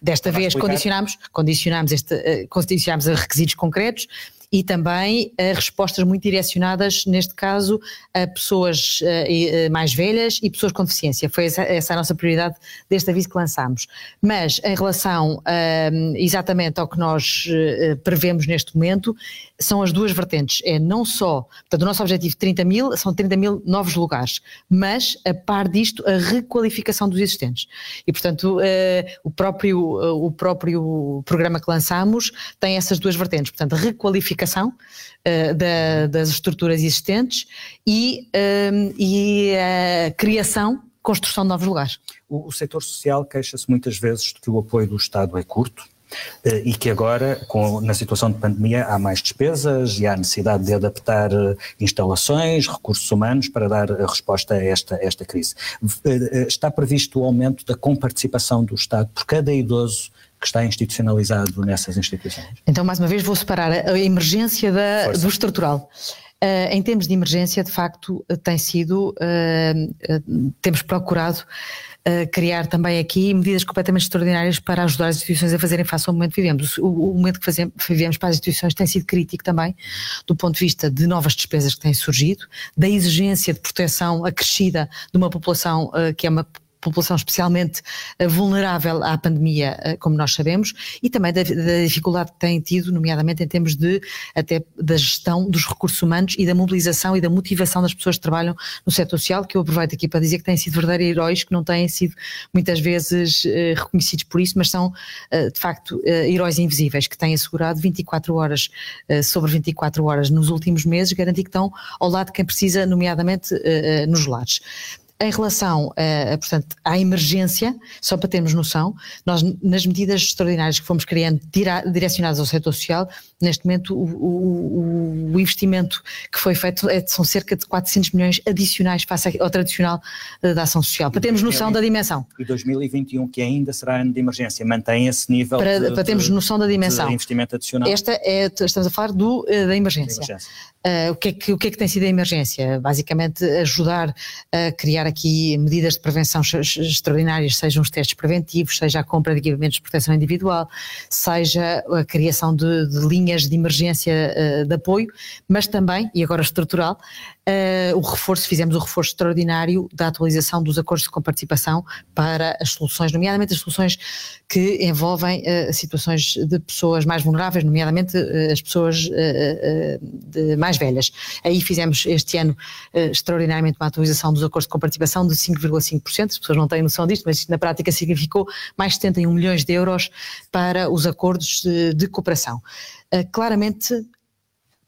Desta vez condicionamos, condicionamos, este, eh, condicionamos a requisitos concretos e também a respostas muito direcionadas, neste caso, a pessoas uh, mais velhas e pessoas com deficiência. Foi essa, a nossa prioridade deste aviso que lançámos. Mas em relação uh, exatamente ao que nós prevemos neste momento, são as duas vertentes. É não só, portanto, o nosso objetivo 30 mil, são 30 mil novos lugares, mas a par disto, a requalificação dos existentes. E, portanto, o, próprio, o próprio programa que lançámos tem essas duas vertentes. Portanto, requalificação uh, da, das estruturas existentes e, um, e a criação, construção de novos lugares. O, o setor social queixa-se muitas vezes de que o apoio do Estado é curto, eh, e que agora, com, na situação de pandemia, há mais despesas e há necessidade de adaptar eh, instalações, recursos humanos para dar resposta a esta, esta crise. Está previsto o aumento da comparticipação do Estado por cada idoso que está institucionalizado nessas instituições? Então, mais uma vez, vou separar a emergência da, do estrutural. Uh, em termos de emergência, de facto, tem sido, uh, uh, temos procurado criar também aqui medidas completamente extraordinárias para ajudar as instituições a fazerem face ao momento que vivemos. O, o momento que fazemos, vivemos para as instituições tem sido crítico também, do ponto de vista de novas despesas que têm surgido, da exigência de proteção acrescida de uma população que é uma população especialmente eh, vulnerável à pandemia, eh, como nós sabemos, e também da, da, dificuldade que têm tido, nomeadamente em termos de até da gestão dos recursos humanos e da mobilização e da motivação das pessoas que trabalham no setor social, que eu aproveito aqui para dizer que têm sido verdadeiros heróis, que não têm sido muitas vezes eh, reconhecidos por isso, mas são de facto heróis invisíveis, que têm assegurado 24 horas sobre 24 horas nos últimos meses, garantir que estão ao lado de quem precisa, nomeadamente nos lares. Em relação, a, portanto, à emergência, só para termos noção, nós nas medidas extraordinárias que fomos criando direcionadas ao setor social, neste momento o, o, o, investimento que foi feito é, são cerca de 400 milhões adicionais face ao tradicional eh, da ação social, para termos noção da dimensão. E 2021, que ainda será ano de emergência, mantém esse nível para, de, para termos noção da dimensão. Investimento adicional. Esta é, estamos a falar do, eh, da emergência. emergência. Uh, o, que é que, o que é que tem sido a emergência? Basicamente ajudar a criar aqui medidas de prevenção extraordinárias, sejam os testes preventivos, seja a compra de equipamentos de proteção individual, seja a criação de, de linhas de emergência uh, de apoio, mas também, e agora estrutural, uh, o reforço, fizemos o reforço extraordinário da atualização dos acordos de comparticipação para as soluções, nomeadamente as soluções que envolvem uh, situações de pessoas mais vulneráveis, nomeadamente uh, as pessoas mais velhas. Aí fizemos este ano extraordinariamente uma atualização dos acordos de comparticipação de 5,5%, as pessoas não têm noção disto, mas isto na prática significou mais 71 milhões de euros para os acordos de, de cooperação. claramente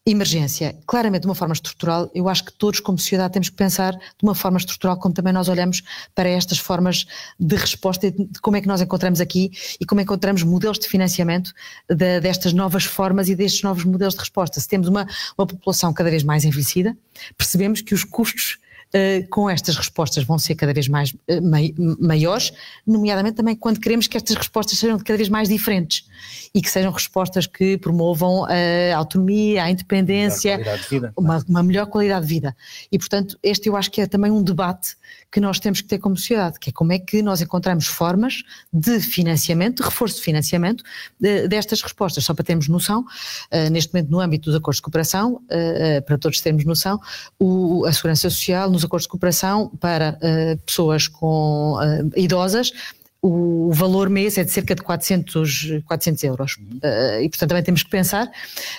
emergência, claramente de uma forma estrutural, eu acho que todos como sociedade temos que pensar de uma forma estrutural como também nós olhamos para estas formas de resposta, de como é que nós encontramos aqui e como encontramos modelos de financiamento de, destas novas formas e destes novos modelos de resposta. Se temos uma, uma população cada vez mais envelhecida, percebemos que os custos com estas respostas vão ser cada vez mais uh, maiores, nomeadamente também quando queremos que estas respostas sejam cada vez mais diferentes e que sejam respostas que promovam a autonomia, a independência, uma, uma, melhor qualidade de vida. E, portanto, este eu acho que é também um debate que nós temos que ter como sociedade, que é como é que nós encontramos formas de financiamento, de reforço de financiamento de, destas respostas. Só para termos noção, uh, neste momento no âmbito dos acordos de cooperação, para todos termos noção, a Segurança Social nos acordos de cooperação para pessoas com idosas o valor mês é de cerca de 400, 400 euros. Uh, e, portanto, também temos que pensar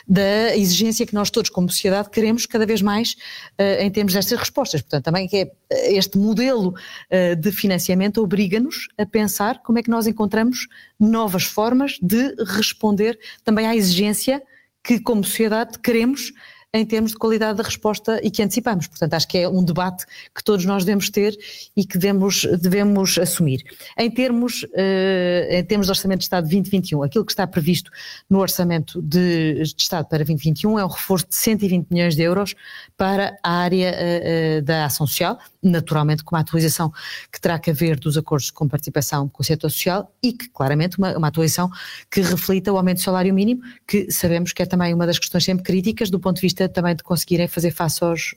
da exigência que nós todos, como sociedade, queremos cada vez mais uh, em termos destas respostas. Portanto, também que é, este modelo uh, de financiamento obriga-nos a pensar como é que nós encontramos novas formas de responder também à exigência que, como sociedade, queremos em termos de qualidade da resposta e que antecipamos. Portanto, acho que é um debate que todos nós devemos ter e que devemos, devemos assumir. Em termos, uh, em termos de Orçamento de Estado 2021, aquilo que está previsto no Orçamento de, de Estado para 2021 é um reforço de 120 milhões de euros para a área uh, da ação social, naturalmente com uma atualização que terá que haver dos acordos com participação com o setor social e que, claramente, uma, uma atualização que reflita o aumento do salário mínimo, que sabemos que é também uma das questões sempre críticas do ponto de vista também de conseguirem fazer face aos,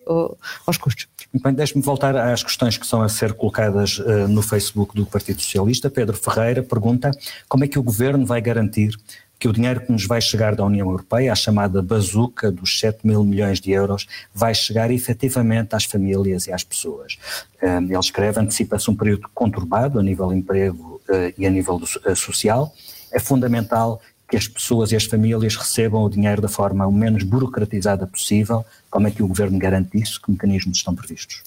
aos custos. Bem, deixe-me voltar às questões que são a ser colocadas uh, no Facebook do Partido Socialista. Pedro Ferreira pergunta como é que o Governo vai garantir que o dinheiro que nos vai chegar da União Europeia, a chamada bazuca dos 7 mil milhões de euros, vai chegar efetivamente às famílias e às pessoas. Ele escreve, antecipa-se um período conturbado a nível emprego eh, e a nível social. É fundamental que as pessoas e as famílias recebam o dinheiro da forma o menos burocratizada possível, como é que o Governo garante isso? Que mecanismos estão previstos?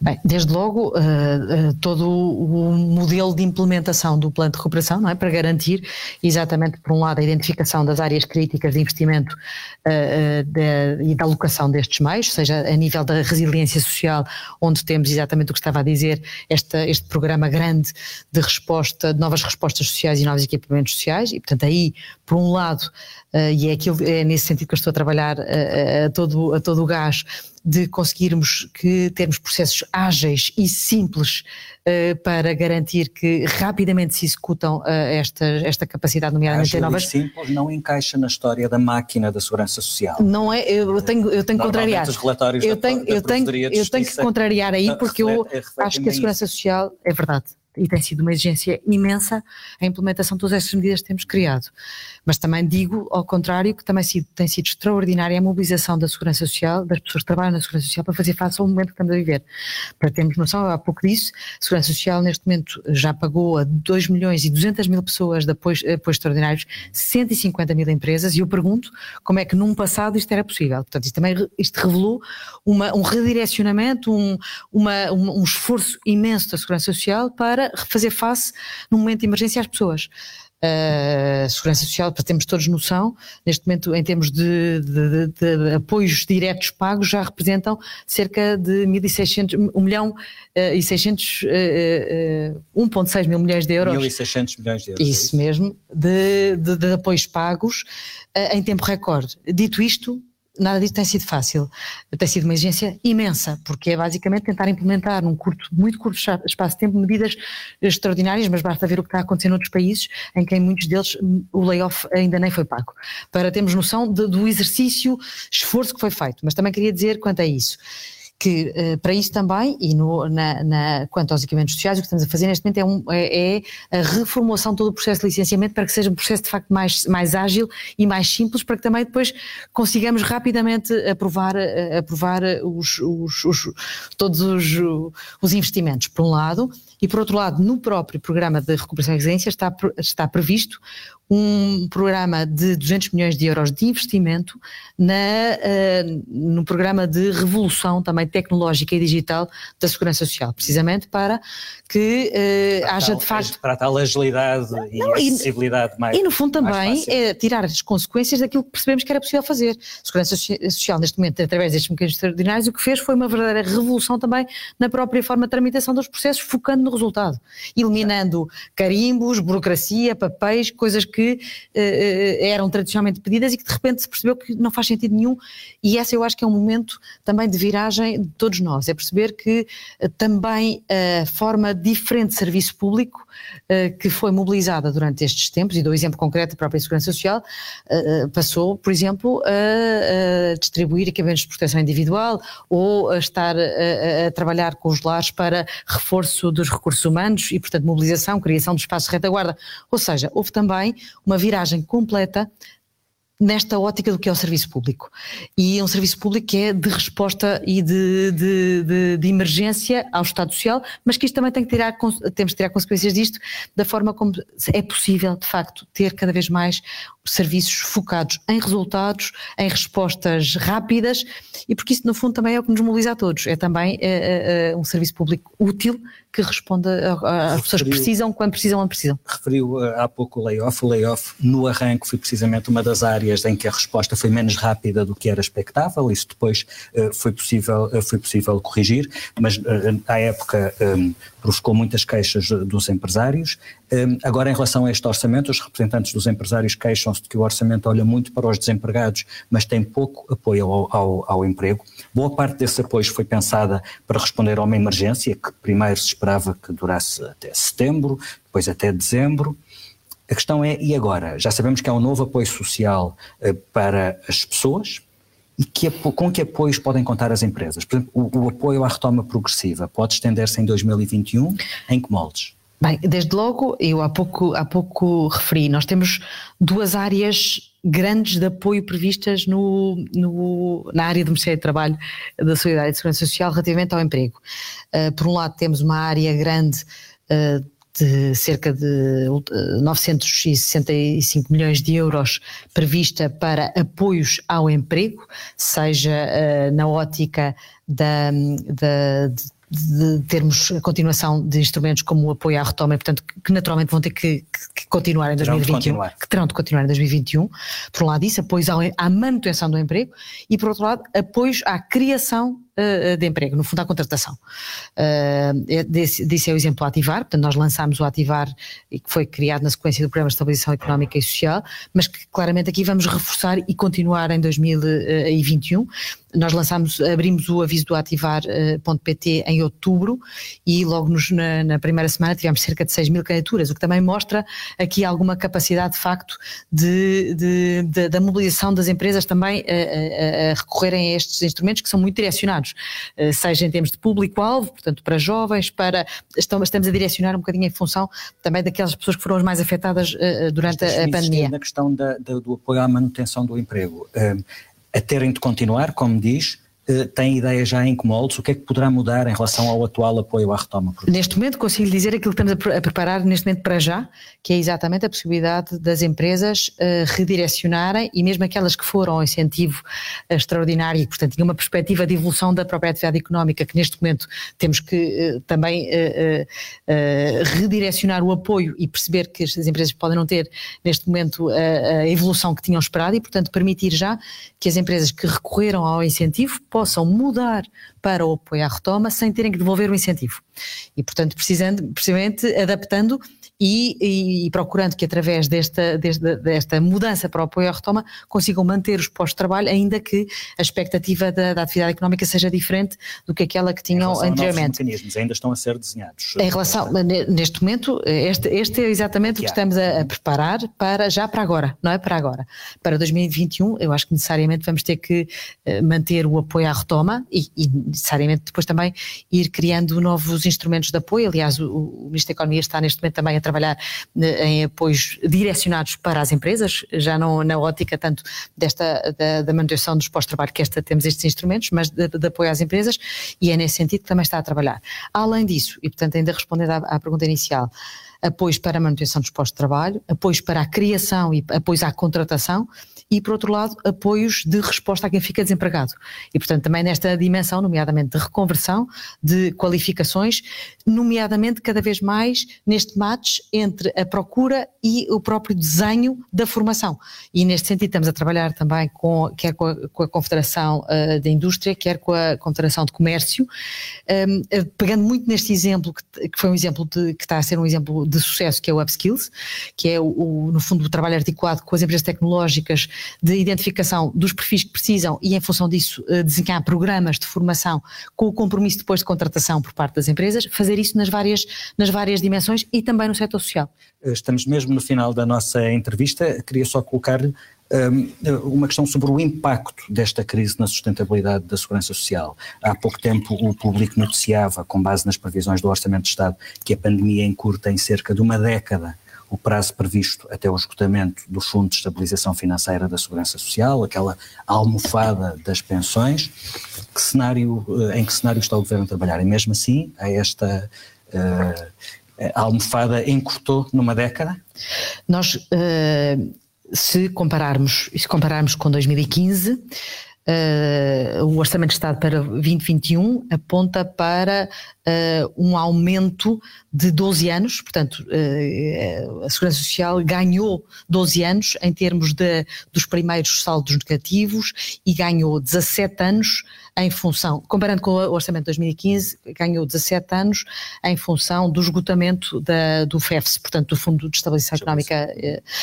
Bem, desde logo, uh, uh, todo o modelo de implementação do plano de recuperação, não é? Para garantir exatamente, por um lado, a identificação das áreas críticas de investimento uh, de, e da alocação destes meios, seja a nível da resiliência social, onde temos exatamente o que estava a dizer, esta, este programa grande de resposta, de novas respostas sociais e novos equipamentos sociais, e portanto aí, por um lado, uh, e é, aquilo, é nesse sentido que eu estou a trabalhar uh, a, todo, a todo o gás, de conseguirmos que termos processos ágeis e simples uh, para garantir que rapidamente se executam esta, esta capacidade, nomeadamente Ágil em novas... E simples não encaixa na história da máquina da segurança social. Não é, eu tenho, eu tenho que contrariar. Os relatórios eu tenho, da, da eu tenho, eu tenho que contrariar aí porque eu acho que a segurança social é verdade e tem sido uma exigência imensa a implementação de todas estas medidas que temos criado. Mas também digo, ao contrário, que também tem sido extraordinária a mobilização da Segurança Social, das pessoas que trabalham na Segurança Social, para fazer face ao momento que estamos a viver. Para termos noção, há pouco disso, a Segurança Social neste momento já pagou a 2 milhões e 200 mil pessoas de apoios, apoios extraordinários, 150 mil empresas, e eu pergunto como é que num passado isto era possível. Portanto, isto também isto revelou uma, um redirecionamento, um, uma, um, um esforço imenso da Segurança Social para fazer face num momento de emergência às pessoas. Uh, segurança Social, para termos todos noção, neste momento, em termos de, de, de, de apoios diretos pagos, já representam cerca de 1.600, 1 milhão uh, e 600, uh, 1,6 mil milhões de euros. 1.600 milhões de euros. É isso mesmo, de, apoios pagos em tempo recorde. Dito isto, nada disso tem sido fácil. Tem sido uma exigência imensa, porque é basicamente tentar implementar num curto, muito curto espaço de tempo medidas extraordinárias, mas basta ver o que está acontecendo noutros países, em que em muitos deles o layoff ainda nem foi pago. Para termos noção de, do exercício, esforço que foi feito. Mas também queria dizer quanto a isso que uh, para isso também, e no, na, na, quanto aos equipamentos sociais, o que estamos a fazer neste momento é, um, é, é, a reformulação de todo o processo de licenciamento para que seja um processo de facto mais, mais ágil e mais simples, para que também depois consigamos rapidamente aprovar, uh, aprovar os, os, os, todos os, os investimentos, por um lado, e por outro lado, no próprio programa de recuperação e resiliência está, está previsto um programa de 200 milhões de euros de investimento na, uh, no programa de revolução também tecnológica e digital da segurança social, precisamente para que uh, haja tal, de facto... Para a tal agilidade e não, acessibilidade e, mais E no fundo também é tirar as consequências daquilo que percebemos que era possível fazer. A segurança social neste momento, através destes mecanismos extraordinários, o que fez foi uma verdadeira revolução também na própria forma de tramitação dos processos, focando no resultado, eliminando carimbos, burocracia, papéis, coisas que que uh, eram tradicionalmente pedidas e que de repente se percebeu que não faz sentido nenhum. E essa eu acho que é um momento também de viragem de todos nós, é perceber que uh, também a forma diferente de serviço público que foi mobilizada durante estes tempos, e dou exemplo concreto da própria Segurança Social, passou, por exemplo, a, a, distribuir equipamentos de proteção individual ou a estar a, a trabalhar com os lares para reforço dos recursos humanos e, portanto, mobilização, criação de espaços de retaguarda. Ou seja, houve também uma viragem completa nesta ótica do que é o serviço público. E é um serviço público que é de resposta e de, de, de, de, emergência ao Estado Social, mas que isto também tem que tirar, temos que tirar consequências disto da forma como é possível, de facto, ter cada vez mais serviços focados em resultados, em respostas rápidas, e porque isso, no fundo, também é o que nos mobiliza a todos. É também é, é, um serviço público útil que responda às pessoas que precisam, quando precisam, onde precisam. Referiu uh, há pouco o layoff. O layoff, no arranque, foi precisamente uma das áreas em que a resposta foi menos rápida do que era expectável. Isso depois uh, foi, possível, uh, foi possível corrigir, mas à época um, provocou muitas queixas dos empresários. Um, agora, em relação a este orçamento, os representantes dos empresários queixam-se de que o orçamento olha muito para os desempregados, mas tem pouco apoio ao, ao, ao emprego. Boa parte desse apoio foi pensada para responder a uma emergência que primeiro se esperava que durasse até setembro, depois até dezembro. A questão é, e agora? Já sabemos que há um novo apoio social uh, para as pessoas, e que, com que apoios podem contar as empresas? Por exemplo, o, o apoio à retoma progressiva pode estender-se em 2021 em que moldes? Bem, desde logo, eu há pouco, há pouco referi, nós temos duas áreas grandes de apoio previstas no, no, na área do Ministério do Trabalho, da Solidariedade e Segurança Social relativamente ao emprego. Uh, por um lado temos uma área grande uh, de cerca de 965 milhões de euros prevista para apoios ao emprego, seja uh, na ótica da, da, de termos a continuação de instrumentos como o apoio à retoma, e, portanto, que naturalmente vão ter que, que continuar em 2021, que terão de continuar em 2021. Por um lado isso, apoios à manutenção do emprego e por outro lado, apoios à criação de emprego, no fundo à contratação. Uh, desse, desse é o exemplo Ativar, portanto nós lançámos o Ativar que foi criado na sequência do Programa de Estabilização Económica e Social, mas que claramente aqui vamos reforçar e continuar em 2021. Nós lançámos, abrimos o aviso do ativar.pt em outubro e logo nos, na, na, primeira semana tivemos cerca de 6 mil candidaturas, o que também mostra aqui alguma capacidade de facto de, de, de da mobilização das empresas também a, a, a recorrerem a estes instrumentos que são muito direcionados eh, seja em termos de público-alvo, portanto para jovens, para estamos, a direcionar um bocadinho em função também daquelas pessoas que foram as mais afetadas eh, durante a, a pandemia. Na questão da, da, do apoio à manutenção do emprego, eh, a terem de continuar, como diz, eh, tem ideia já em que moldes? O que é que poderá mudar em relação ao atual apoio à retoma? Neste momento consigo dizer aquilo que estamos a preparar neste momento para já, que é exatamente a possibilidade das empresas uh, redirecionarem e mesmo aquelas que foram ao incentivo uh, extraordinário e, portanto, tinham uma perspectiva de evolução da própria atividade económica, que neste momento temos que uh, também redirecionar o apoio e perceber que as empresas podem não ter neste momento a evolução que tinham esperado e, portanto, permitir já que as empresas que recorreram ao incentivo possam mudar para o apoio à retoma sem terem que devolver o incentivo. E, portanto, precisando, precisamente adaptando e, e, procurando que através desta, desta, desta, mudança para o apoio à retoma consigam manter os postos de trabalho, ainda que a expectativa da, da atividade económica seja diferente do que aquela que tinham anteriormente. Os mecanismos ainda estão a ser desenhados. Em relação, neste momento, este, este é exatamente o que estamos a, a, preparar para já para agora, não é para agora. Para 2021, eu acho que necessariamente vamos ter que uh, manter o apoio à retoma e, e necessariamente depois também ir criando novos instrumentos de apoio. Aliás, o, o Ministro da Economia está neste momento também a trabalhar em apoios direcionados para as empresas, já não na ótica tanto desta da, da manutenção dos pós-trabalho que esta temos estes instrumentos, mas de, de, apoio às empresas e é nesse sentido que também está a trabalhar. Além disso, e portanto ainda respondendo à, à pergunta inicial, apoios para a manutenção dos postos de trabalho, apoios para a criação e apoios à contratação e, por outro lado, apoios de resposta a quem fica desempregado. E, portanto, também nesta dimensão, nomeadamente de reconversão, de qualificações, nomeadamente cada vez mais neste match entre a procura e o próprio desenho da formação. E neste sentido estamos a trabalhar também com, quer com a, com a Confederação uh, da Indústria, quer com a Confederação de Comércio, um, ehm, eh, pegando muito neste exemplo, que, que, foi um exemplo de, que está a ser um exemplo de sucesso, que é o Upskills, que é o, o, no fundo o trabalho articulado com as empresas tecnológicas de identificação dos perfis que precisam e, em função disso, eh, desenhar programas de formação com o compromisso depois de contratação por parte das empresas, fazer isso nas várias, nas várias dimensões e também no setor social. Estamos mesmo no final da nossa entrevista, queria só colocar-lhe um, uma questão sobre o impacto desta crise na sustentabilidade da segurança social. Há pouco tempo o público noticiava, com base nas previsões do Orçamento de Estado, que a pandemia encurta em cerca de uma década o prazo previsto até o esgotamento do Fundo de Estabilização Financeira da Segurança Social, aquela almofada das pensões. Que cenário, eh, em que cenário está o Governo a trabalhar? E mesmo assim, a esta uh, a almofada encurtou numa década? Nós, uh, se compararmos, se compararmos com 2015, Uh, o Orçamento de Estado para 2021 aponta para uh, um aumento de 12 anos, portanto, uh, a Segurança Social ganhou 12 anos em termos de, dos primeiros saldos negativos e ganhou 17 anos em função, comparando com o Orçamento de 2015, ganhou 17 anos em função do esgotamento da, do FEFS, portanto, do Fundo de Estabilização Económica,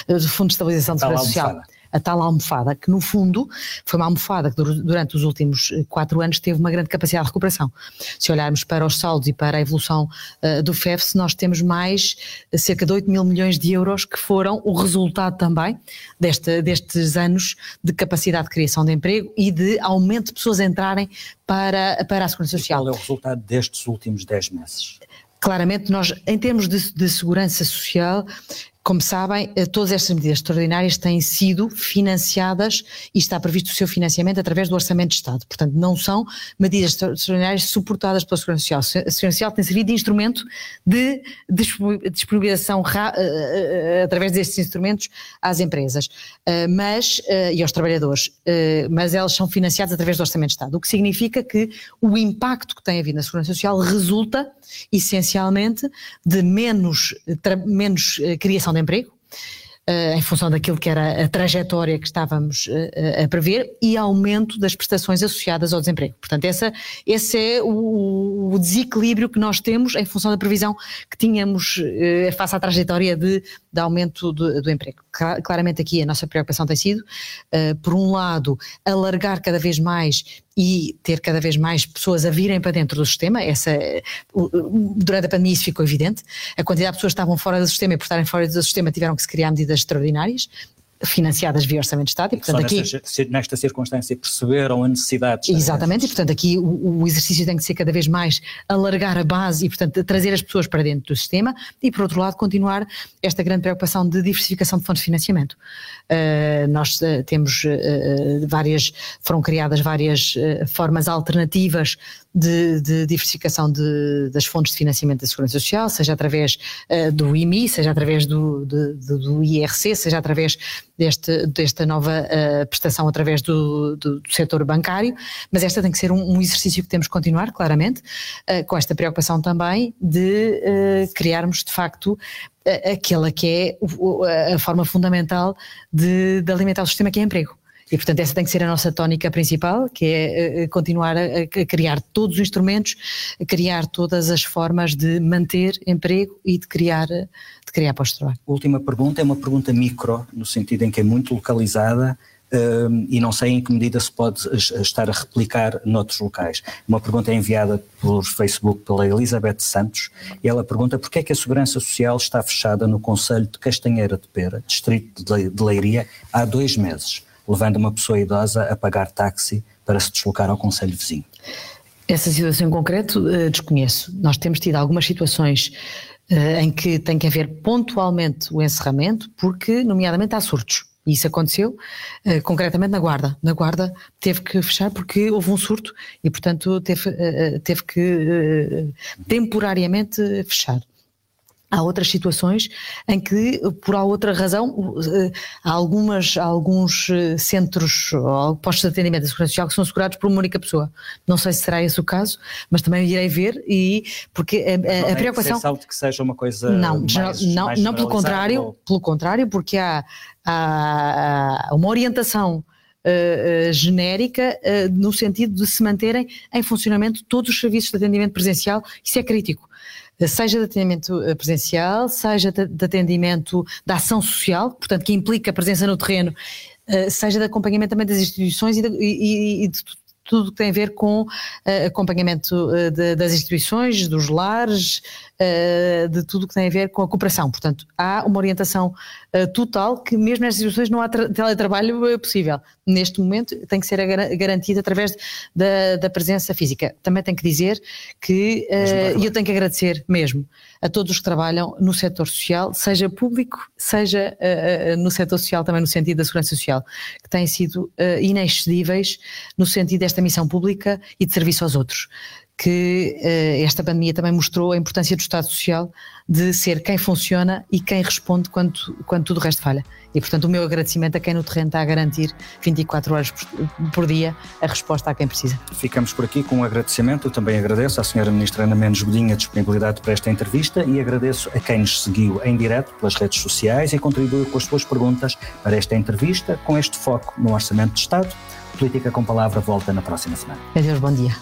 do Fundo de Estabilização de Segurança Social a tal almofada, que no fundo foi uma almofada que durante os últimos eh, quatro anos teve uma grande capacidade de recuperação. Se olharmos para os saldos e para a evolução uh, do FEFS, nós temos mais eh, cerca de 8 mil milhões de euros que foram o resultado também deste, destes anos de capacidade de criação de emprego e de aumento de pessoas entrarem para, para a Segurança Social. E qual é o resultado destes últimos 10 meses? Claramente, nós, em termos de, de, segurança social, como sabem, eh, todas estas medidas extraordinárias têm sido financiadas e está previsto o seu financiamento através do Orçamento de Estado. Portanto, não são medidas extraordinárias suportadas pela Segurança Social. A Segurança Social tem servido de instrumento de disponibilização eh, eh, através destes instrumentos às empresas mas, e aos trabalhadores, mas elas são financiadas através do Orçamento de Estado, o que significa que o impacto que tem havido na Segurança Social resulta essencialmente de menos, menos criação de emprego, Uh, em função daquilo que era a trajetória que estávamos uh, a prever e aumento das prestações associadas ao desemprego. Portanto, essa, esse é o, desequilíbrio que nós temos em função da previsão que tínhamos face à trajetória de, de aumento do, do, emprego. Claramente aqui a nossa preocupação tem sido, por um lado, alargar cada vez mais e ter cada vez mais pessoas a virem para dentro do sistema, essa, durante a pandemia isso ficou evidente, a quantidade de pessoas que estavam fora do sistema e por estarem fora do sistema tiveram que se criar medidas extraordinárias, financiadas via Orçamento de Estado. E, portanto, aqui, nesta, nesta circunstância perceberam a necessidade. Exatamente, e portanto aqui o, o, exercício tem que ser cada vez mais alargar a base e portanto trazer as pessoas para dentro do sistema e por outro lado continuar esta grande preocupação de diversificação de fontes de financiamento. Uh, nós uh, temos uh, várias, foram criadas várias formas alternativas de, de diversificação de, das fontes de financiamento da Segurança Social, seja através uh, do IMI, seja através do, de, do IRC, seja através deste, desta nova uh, prestação através do, do, do, setor bancário, mas esta tem que ser um, um exercício que temos que continuar, claramente, uh, com esta preocupação também de criarmos de facto aquela que é a forma fundamental de, de alimentar o sistema que é emprego. E, portanto, essa tem que ser a nossa tónica principal, que é eh, eh, continuar a, criar todos os instrumentos, criar todas as formas de manter emprego e de criar, de criar pós-trabalho. Última pergunta, é uma pergunta micro, no sentido em que é muito localizada, um, e não sei em que medida se pode estar a replicar noutros locais. Uma pergunta é enviada por Facebook pela Elizabeth Santos e ela pergunta porquê é que a Segurança Social está fechada no Conselho de Castanheira de Pera, distrito de Leiria, há dois meses levando uma pessoa idosa a pagar táxi para se deslocar ao conselho vizinho. Essa situação em concreto uh, desconheço. Nós temos tido algumas situações uh, em que tem que haver pontualmente o encerramento, porque, nomeadamente, há surtos. E isso aconteceu uh, concretamente na Guarda. Na Guarda teve que fechar porque houve um surto e, portanto, teve, teve que temporariamente fechar. Há outras situações em que, por outra razão, há, algumas, há alguns centros ou postos de atendimento da Segurança Social que são segurados por uma única pessoa. Não sei se será esse o caso, mas também irei ver e porque a, a, a preocupação. Não que seja uma coisa. Não, mais, não, mais não pelo contrário, ou... pelo contrário, porque há, há uma orientação Uh, uh, genérica uh, no sentido de se manterem em funcionamento todos os serviços de atendimento presencial, isso é crítico. Seja de atendimento presencial, seja de atendimento da ação social, portanto, que implica a presença no terreno, seja de acompanhamento também das instituições e de, e de tudo que tem a ver com uh, acompanhamento de, das instituições, dos lares, uh, de tudo que tem a ver com a cooperação. Portanto, há uma orientação total que mesmo nestas situações não há teletrabalho possível. Neste momento tem que ser garantido através da, da, presença física. Também tenho que dizer que, e eu tenho que agradecer mesmo a todos os que trabalham no setor social, seja público, seja no setor social também no sentido da segurança social, que têm sido inexcedíveis no sentido desta missão pública e de serviço aos outros. Que uh, esta pandemia também mostrou a importância do Estado Social de ser quem funciona e quem responde quando, quando tudo o resto falha. E, portanto, o meu agradecimento a quem no terreno está a garantir 24 horas por, por dia a resposta a quem precisa. Ficamos por aqui com um agradecimento. Eu também agradeço à Sra. Ministra Ana Mendes Godinha a disponibilidade para esta entrevista e agradeço a quem nos seguiu em direto pelas redes sociais e contribuiu com as suas perguntas para esta entrevista, com este foco no Orçamento de Estado Política com Palavra volta na próxima semana. Adeus, bom dia.